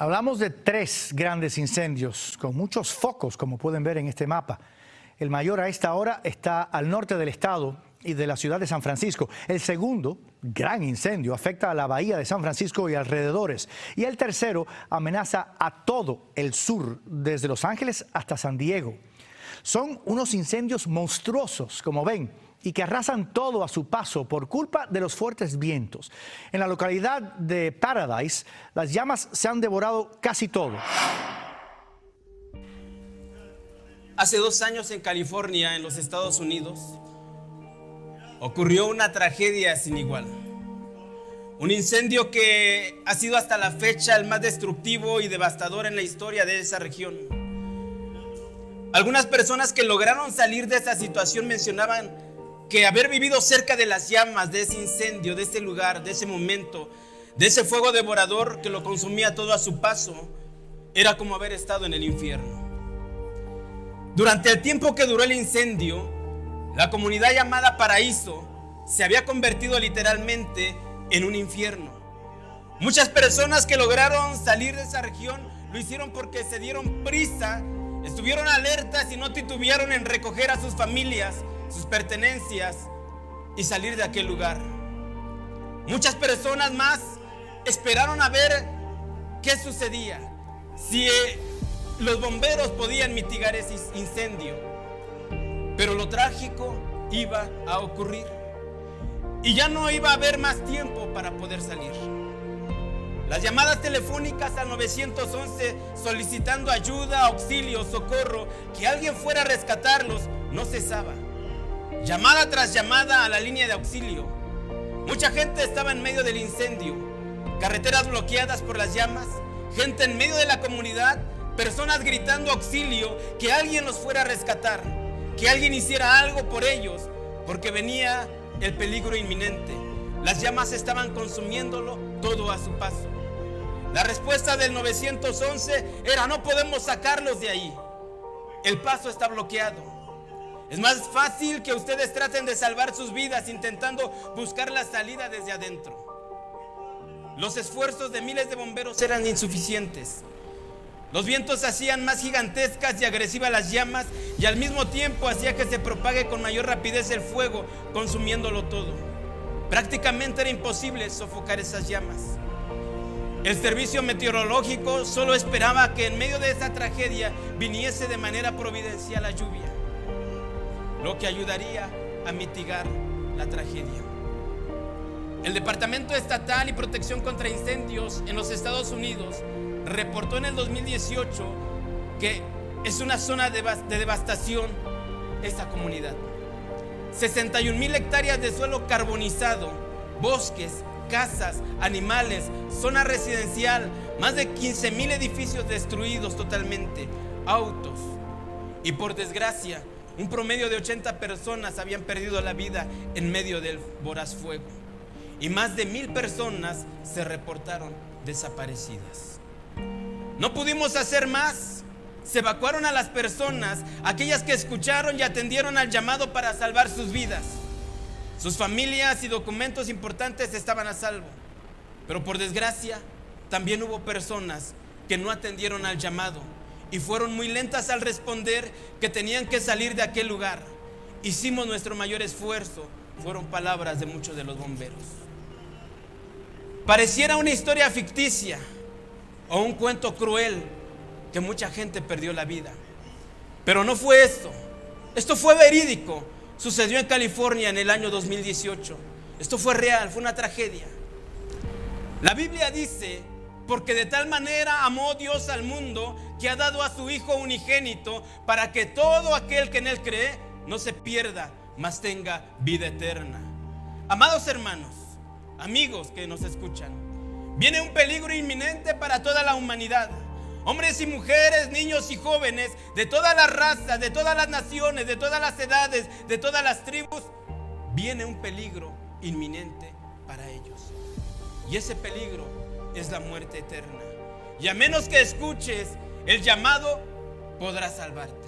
Hablamos de tres grandes incendios con muchos focos, como pueden ver en este mapa. El mayor a esta hora está al norte del estado y de la ciudad de San Francisco. El segundo, gran incendio, afecta a la bahía de San Francisco y alrededores. Y el tercero amenaza a todo el sur, desde Los Ángeles hasta San Diego. Son unos incendios monstruosos, como ven, y que arrasan todo a su paso por culpa de los fuertes vientos. En la localidad de Paradise, las llamas se han devorado casi todo. Hace dos años en California, en los Estados Unidos, ocurrió una tragedia sin igual. Un incendio que ha sido hasta la fecha el más destructivo y devastador en la historia de esa región. Algunas personas que lograron salir de esa situación mencionaban que haber vivido cerca de las llamas, de ese incendio, de ese lugar, de ese momento, de ese fuego devorador que lo consumía todo a su paso, era como haber estado en el infierno. Durante el tiempo que duró el incendio, la comunidad llamada Paraíso se había convertido literalmente en un infierno. Muchas personas que lograron salir de esa región lo hicieron porque se dieron prisa, estuvieron alertas y no titubearon en recoger a sus familias sus pertenencias y salir de aquel lugar. Muchas personas más esperaron a ver qué sucedía, si eh, los bomberos podían mitigar ese incendio. Pero lo trágico iba a ocurrir. Y ya no iba a haber más tiempo para poder salir. Las llamadas telefónicas al 911 solicitando ayuda, auxilio, socorro, que alguien fuera a rescatarlos, no cesaba llamada tras llamada a la línea de auxilio. Mucha gente estaba en medio del incendio, carreteras bloqueadas por las llamas, gente en medio de la comunidad, personas gritando auxilio, que alguien los fuera a rescatar, que alguien hiciera algo por ellos, porque venía el peligro inminente. Las llamas estaban consumiéndolo todo a su paso. La respuesta del 911 era no podemos sacarlos de ahí. El paso está bloqueado. Es más fácil que ustedes traten de salvar sus vidas intentando buscar la salida desde adentro. Los esfuerzos de miles de bomberos eran insuficientes. Los vientos hacían más gigantescas y agresivas las llamas y al mismo tiempo hacía que se propague con mayor rapidez el fuego, consumiéndolo todo. Prácticamente era imposible sofocar esas llamas. El servicio meteorológico solo esperaba que en medio de esa tragedia viniese de manera providencial la lluvia lo que ayudaría a mitigar la tragedia. El Departamento Estatal y Protección contra Incendios en los Estados Unidos reportó en el 2018 que es una zona de, devastación esa comunidad. 61 mil hectáreas de suelo carbonizado, bosques, casas, animales, zona residencial, más de 15 mil edificios destruidos totalmente, autos. Y por desgracia, un promedio de 80 personas habían perdido la vida en medio del voraz fuego. Y más de mil personas se reportaron desaparecidas. No pudimos hacer más. Se evacuaron a las personas, aquellas que escucharon y atendieron al llamado para salvar sus vidas. Sus familias y documentos importantes estaban a salvo. Pero por desgracia, también hubo personas que no atendieron al llamado y fueron muy lentas al responder que tenían que salir de aquel lugar. Hicimos nuestro mayor esfuerzo, fueron palabras de muchos de los bomberos. Pareciera una historia ficticia o un cuento cruel que mucha gente perdió la vida. Pero no fue esto. Esto fue verídico. Sucedió en California en el año 2018. Esto fue real, fue una tragedia. La Biblia dice porque de tal manera amó Dios al mundo que ha dado a su Hijo unigénito para que todo aquel que en Él cree no se pierda, mas tenga vida eterna. Amados hermanos, amigos que nos escuchan, viene un peligro inminente para toda la humanidad. Hombres y mujeres, niños y jóvenes, de todas las razas, de todas las naciones, de todas las edades, de todas las tribus, viene un peligro inminente para ellos. Y ese peligro es la muerte eterna. Y a menos que escuches el llamado, podrás salvarte.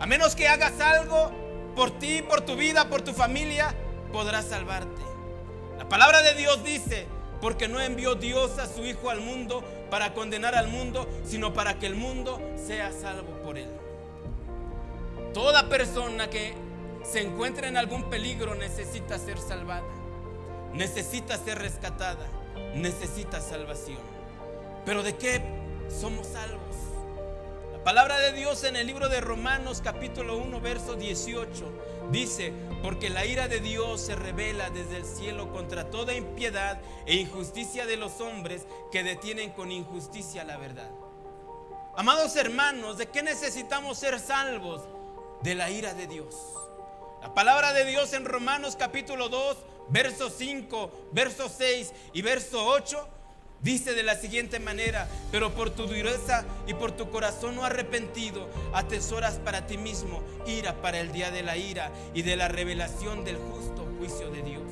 A menos que hagas algo por ti, por tu vida, por tu familia, podrás salvarte. La palabra de Dios dice, Porque no envió Dios a su Hijo al mundo para condenar al mundo, sino para que el mundo sea salvo por él. Toda persona que se encuentra en algún peligro necesita ser salvada, necesita ser rescatada, necesita salvación. Pero ¿de qué somos salvos? La palabra de Dios en el libro de Romanos capítulo 1 verso 18 dice, porque la ira de Dios se revela desde el cielo contra toda impiedad e injusticia de los hombres que detienen con injusticia la verdad. Amados hermanos, ¿de qué necesitamos ser salvos? De la ira de Dios. La palabra de Dios en Romanos capítulo 2, verso 5, verso 6 y verso 8 Dice de la siguiente manera, pero por tu dureza y por tu corazón no arrepentido, atesoras para ti mismo ira para el día de la ira y de la revelación del justo juicio de Dios,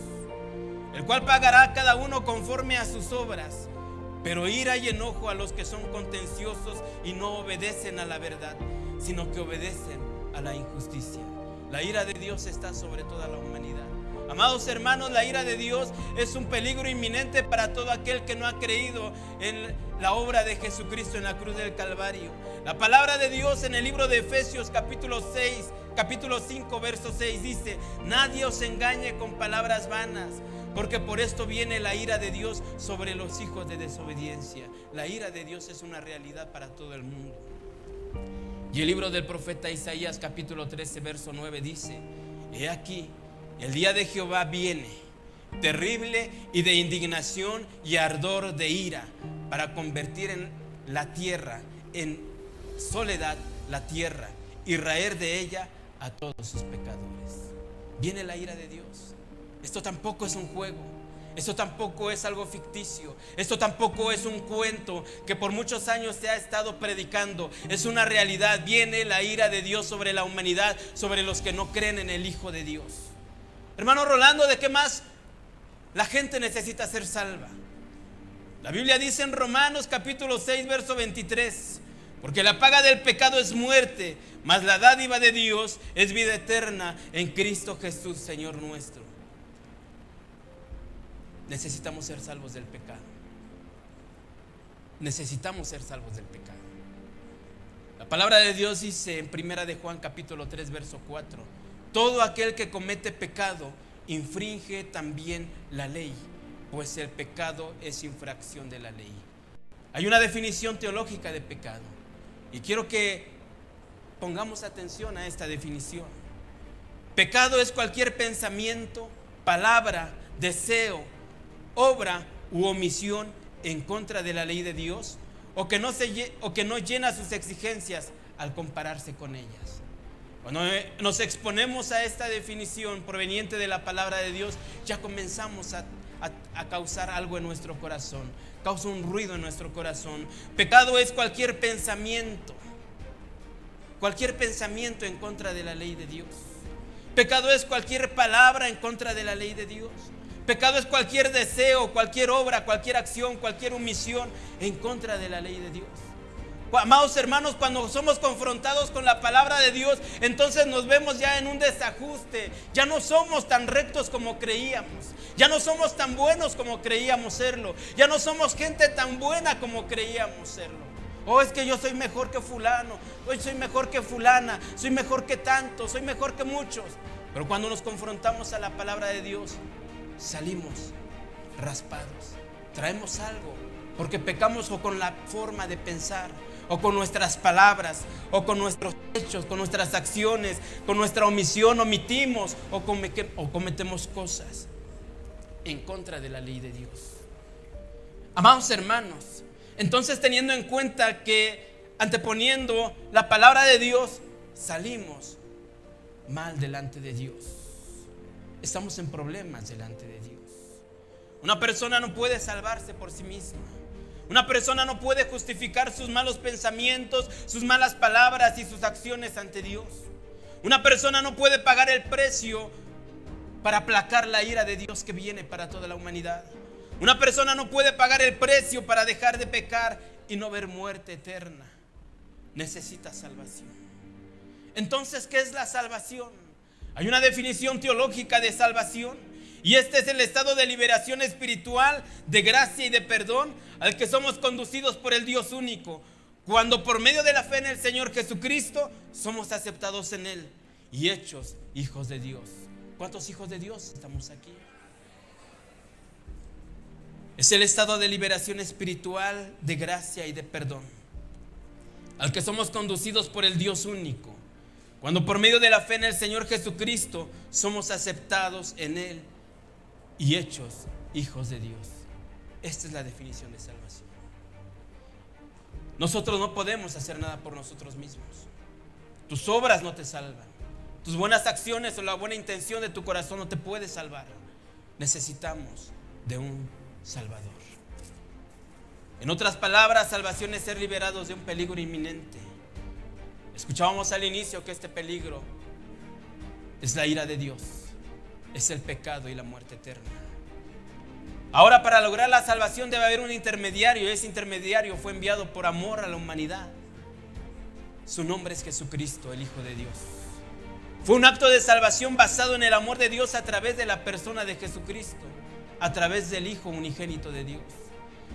el cual pagará a cada uno conforme a sus obras. Pero ira y enojo a los que son contenciosos y no obedecen a la verdad, sino que obedecen a la injusticia. La ira de Dios está sobre toda la humanidad. Amados hermanos, la ira de Dios es un peligro inminente para todo aquel que no ha creído en la obra de Jesucristo en la cruz del Calvario. La palabra de Dios en el libro de Efesios capítulo 6, capítulo 5, verso 6 dice, nadie os engañe con palabras vanas, porque por esto viene la ira de Dios sobre los hijos de desobediencia. La ira de Dios es una realidad para todo el mundo. Y el libro del profeta Isaías capítulo 13, verso 9 dice, he aquí, el día de Jehová viene, terrible y de indignación y ardor de ira, para convertir en la tierra en soledad la tierra y raer de ella a todos sus pecadores. Viene la ira de Dios. Esto tampoco es un juego. Esto tampoco es algo ficticio. Esto tampoco es un cuento que por muchos años se ha estado predicando. Es una realidad. Viene la ira de Dios sobre la humanidad, sobre los que no creen en el Hijo de Dios. Hermano Rolando, ¿de qué más la gente necesita ser salva? La Biblia dice en Romanos capítulo 6, verso 23, porque la paga del pecado es muerte, mas la dádiva de Dios es vida eterna en Cristo Jesús, Señor nuestro. Necesitamos ser salvos del pecado. Necesitamos ser salvos del pecado. La palabra de Dios dice en Primera de Juan capítulo 3, verso 4, todo aquel que comete pecado infringe también la ley, pues el pecado es infracción de la ley. Hay una definición teológica de pecado y quiero que pongamos atención a esta definición. Pecado es cualquier pensamiento, palabra, deseo, obra u omisión en contra de la ley de Dios o que no, se, o que no llena sus exigencias al compararse con ellas. Cuando nos exponemos a esta definición proveniente de la palabra de Dios, ya comenzamos a, causar algo en nuestro corazón, causa un ruido en nuestro corazón. Pecado es cualquier pensamiento, cualquier pensamiento en contra de la ley de Dios. Pecado es cualquier palabra en contra de la ley de Dios. Pecado es cualquier deseo, cualquier obra, cualquier acción, cualquier omisión en contra de la ley de Dios. Amados hermanos, cuando somos confrontados con la palabra de Dios, entonces nos vemos ya en un desajuste. Ya no somos tan rectos como creíamos. Ya no somos tan buenos como creíamos serlo. Ya no somos gente tan buena como creíamos serlo. Oh, es que yo soy mejor que fulano. Hoy soy mejor que fulana. Soy mejor que tanto. Soy mejor que muchos. Pero cuando nos confrontamos a la palabra de Dios, salimos raspados. Traemos algo. Porque pecamos o con la forma de pensar o con nuestras palabras, o con nuestros hechos, con nuestras acciones, con nuestra omisión, omitimos o, cometemos cosas en contra de la ley de Dios. Amados hermanos, entonces teniendo en cuenta que anteponiendo la palabra de Dios, salimos mal delante de Dios. Estamos en problemas delante de Dios. Una persona no puede salvarse por sí misma. Una persona no puede justificar sus malos pensamientos, sus malas palabras y sus acciones ante Dios. Una persona no puede pagar el precio para aplacar la ira de Dios que viene para toda la humanidad. Una persona no puede pagar el precio para dejar de pecar y no ver muerte eterna. Necesita salvación. Entonces, ¿qué es la salvación? Hay una definición teológica de salvación Y este es el estado de liberación espiritual, de gracia y de perdón al que somos conducidos por el Dios único. Cuando por medio de la fe en el Señor Jesucristo somos aceptados en Él y hechos hijos de Dios. ¿Cuántos hijos de Dios estamos aquí? Es el estado de liberación espiritual, de gracia y de perdón, al que somos conducidos por el Dios único. Cuando por medio de la fe en el Señor Jesucristo somos aceptados en Él y hechos hijos de Dios. Esta es la definición de salvación. Nosotros no podemos hacer nada por nosotros mismos. Tus obras no te salvan. Tus buenas acciones o la buena intención de tu corazón no te puede salvar. Necesitamos de un Salvador. En otras palabras, salvación es ser liberados de un peligro inminente. Escuchábamos al inicio que este peligro es la ira de Dios, es el pecado y la muerte eterna. Ahora para lograr la salvación debe haber un intermediario ese intermediario fue enviado por amor a la humanidad. Su nombre es Jesucristo, el Hijo de Dios. Fue un acto de salvación basado en el amor de Dios a través de la persona de Jesucristo, a través del Hijo unigénito de Dios.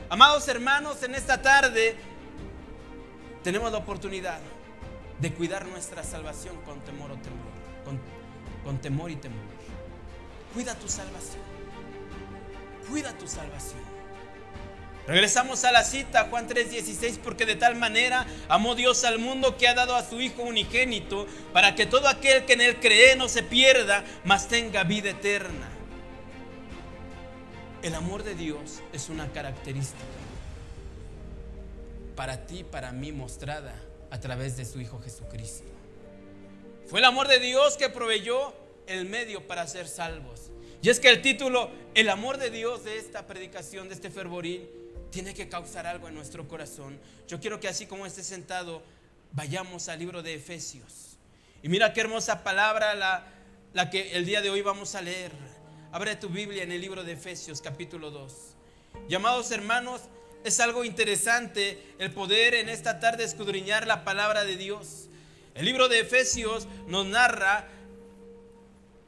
Amados hermanos, en esta tarde tenemos la oportunidad de cuidar nuestra salvación con temor o temor, con, con temor y temor. Cuida tu salvación. Cuida tu salvación. Regresamos a la cita, Juan 3:16, porque de tal manera amó Dios al mundo que ha dado a su Hijo unigénito, para que todo aquel que en él cree no se pierda, mas tenga vida eterna. El amor de Dios es una característica para ti, para mí mostrada a través de su Hijo Jesucristo. Fue el amor de Dios que proveyó el medio para ser salvos. Y es que el título, el amor de Dios de esta predicación, de este fervorín, tiene que causar algo en nuestro corazón. Yo quiero que así como esté sentado, vayamos al libro de Efesios. Y mira qué hermosa palabra la, que el día de hoy vamos a leer. Abre tu Biblia en el libro de Efesios capítulo 2. Llamados hermanos, es algo interesante el poder en esta tarde escudriñar la palabra de Dios. El libro de Efesios nos narra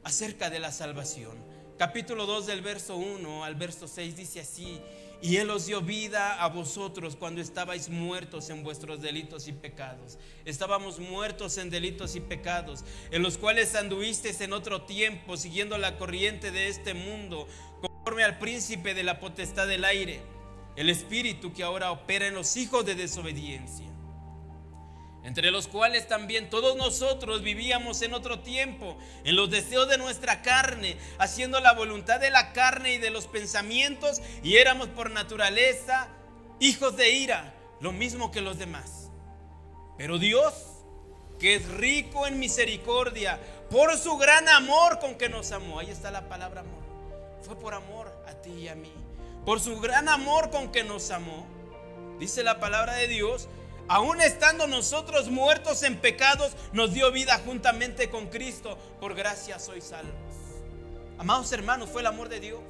acerca de la salvación. Capítulo 2 del verso 1 al verso 6 dice así, y Él os dio vida a vosotros cuando estabais muertos en vuestros delitos y pecados. Estábamos muertos en delitos y pecados, en los cuales anduvisteis en otro tiempo, siguiendo la corriente de este mundo, conforme al príncipe de la potestad del aire el espíritu que ahora opera en los hijos de desobediencia, entre los cuales también todos nosotros vivíamos en otro tiempo, en los deseos de nuestra carne, haciendo la voluntad de la carne y de los pensamientos, y éramos por naturaleza hijos de ira, lo mismo que los demás. Pero Dios, que es rico en misericordia, por su gran amor con que nos amó, ahí está la palabra amor, fue por amor a ti y a mí por su gran amor con que nos amó, dice la palabra de Dios, aún estando nosotros muertos en pecados, nos dio vida juntamente con Cristo. Por gracia sois salvos. Amados hermanos, fue el amor de Dios.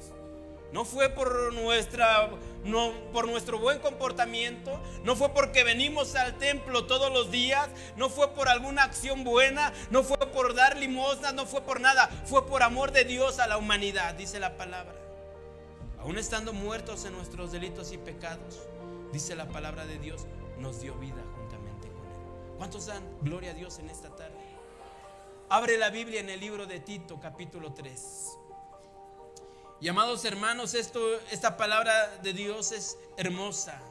No fue por, nuestra, no, por nuestro buen comportamiento, no fue porque venimos al templo todos los días, no fue por alguna acción buena, no fue por dar limosna, no fue por nada, fue por amor de Dios a la humanidad, dice la palabra. Aún estando muertos en nuestros delitos y pecados, dice la palabra de Dios, nos dio vida juntamente con Él. ¿Cuántos dan gloria a Dios en esta tarde? Abre la Biblia en el libro de Tito, capítulo 3. Y amados hermanos, esto, esta palabra de Dios es hermosa.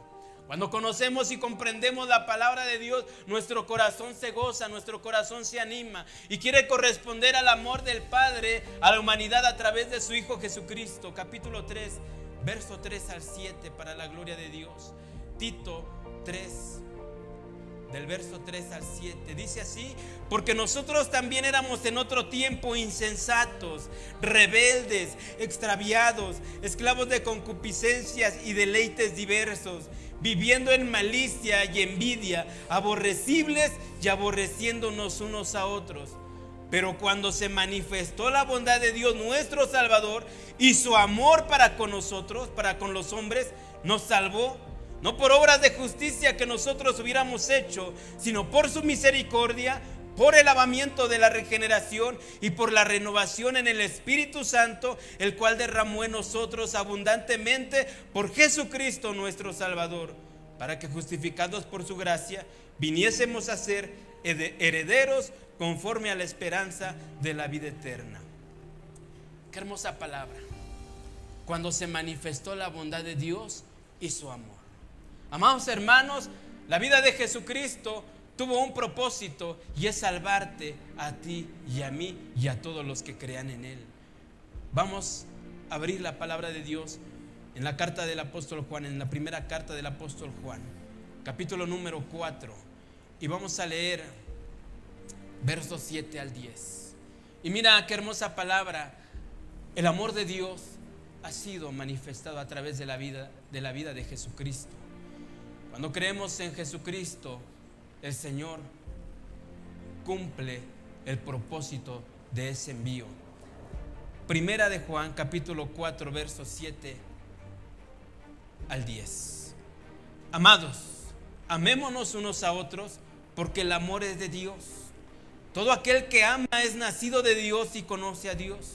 Cuando conocemos y comprendemos la palabra de Dios, nuestro corazón se goza, nuestro corazón se anima y quiere corresponder al amor del Padre a la humanidad a través de su Hijo Jesucristo. Capítulo 3, verso 3 al 7 para la gloria de Dios. Tito 3, del verso 3 al 7. Dice así, porque nosotros también éramos en otro tiempo insensatos, rebeldes, extraviados, esclavos de concupiscencias y deleites diversos viviendo en malicia y envidia, aborrecibles y aborreciéndonos unos a otros. Pero cuando se manifestó la bondad de Dios nuestro Salvador y su amor para con nosotros, para con los hombres, nos salvó, no por obras de justicia que nosotros hubiéramos hecho, sino por su misericordia, por el lavamiento de la regeneración y por la renovación en el Espíritu Santo, el cual derramó en nosotros abundantemente por Jesucristo nuestro Salvador, para que justificados por su gracia, viniésemos a ser herederos conforme a la esperanza de la vida eterna. Qué hermosa palabra. Cuando se manifestó la bondad de Dios y su amor. Amados hermanos, la vida de Jesucristo tuvo un propósito y es salvarte a ti y a mí y a todos los que crean en Él. Vamos a abrir la palabra de Dios en la carta del apóstol Juan, en la primera carta del apóstol Juan, capítulo número 4, y vamos a leer versos 7 al 10. Y mira qué hermosa palabra, el amor de Dios ha sido manifestado a través de la vida de la vida de Jesucristo. Cuando creemos en Jesucristo, el Señor cumple el propósito de ese envío. Primera de Juan, capítulo 4, versos 7 al 10. Amados, amémonos unos a otros porque el amor es de Dios. Todo aquel que ama es nacido de Dios y conoce a Dios.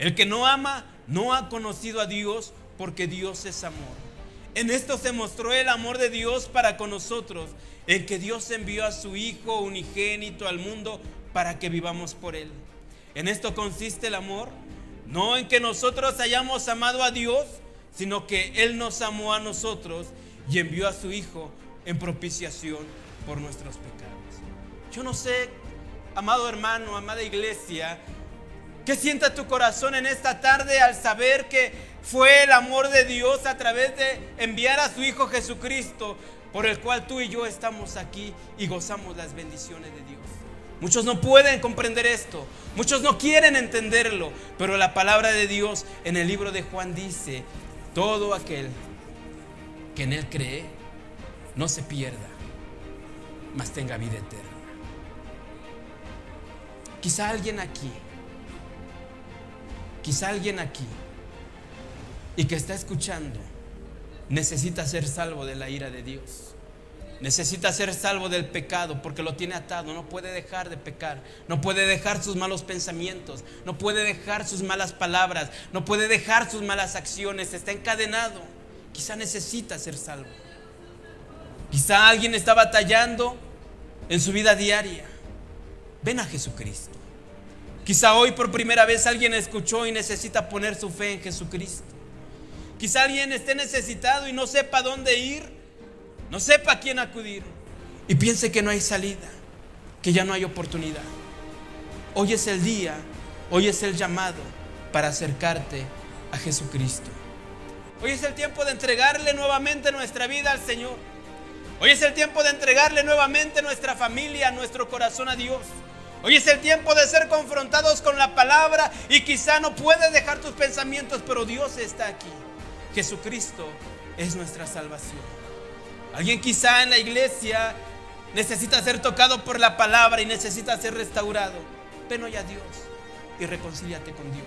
El que no ama no ha conocido a Dios porque Dios es amor. En esto se mostró el amor de Dios para con nosotros, en que Dios envió a su Hijo unigénito al mundo para que vivamos por Él. En esto consiste el amor, no en que nosotros hayamos amado a Dios, sino que Él nos amó a nosotros y envió a su Hijo en propiciación por nuestros pecados. Yo no sé, amado hermano, amada iglesia, qué sienta tu corazón en esta tarde al saber que fue el amor de Dios a través de enviar a su Hijo Jesucristo, por el cual tú y yo estamos aquí y gozamos las bendiciones de Dios. Muchos no pueden comprender esto, muchos no quieren entenderlo, pero la palabra de Dios en el libro de Juan dice, todo aquel que en Él cree, no se pierda, mas tenga vida eterna. Quizá alguien aquí, quizá alguien aquí y que está escuchando necesita ser salvo de la ira de Dios. Necesita ser salvo del pecado porque lo tiene atado. No puede dejar de pecar. No puede dejar sus malos pensamientos. No puede dejar sus malas palabras. No puede dejar sus malas acciones. Está encadenado. Quizá necesita ser salvo. Quizá alguien está batallando en su vida diaria. Ven a Jesucristo. Quizá hoy por primera vez alguien escuchó y necesita poner su fe en Jesucristo. Quizá alguien esté necesitado y no sepa dónde ir, no sepa a quién acudir y piense que no hay salida, que ya no hay oportunidad. Hoy es el día, hoy es el llamado para acercarte a Jesucristo. Hoy es el tiempo de entregarle nuevamente nuestra vida al Señor. Hoy es el tiempo de entregarle nuevamente nuestra familia, nuestro corazón a Dios. Hoy es el tiempo de ser confrontados con la palabra y quizá no puedes dejar tus pensamientos, pero Dios está aquí. Jesucristo es nuestra salvación. Alguien quizá en la iglesia necesita ser tocado por la palabra y necesita ser restaurado. Ven hoy a Dios y reconcíliate con Dios.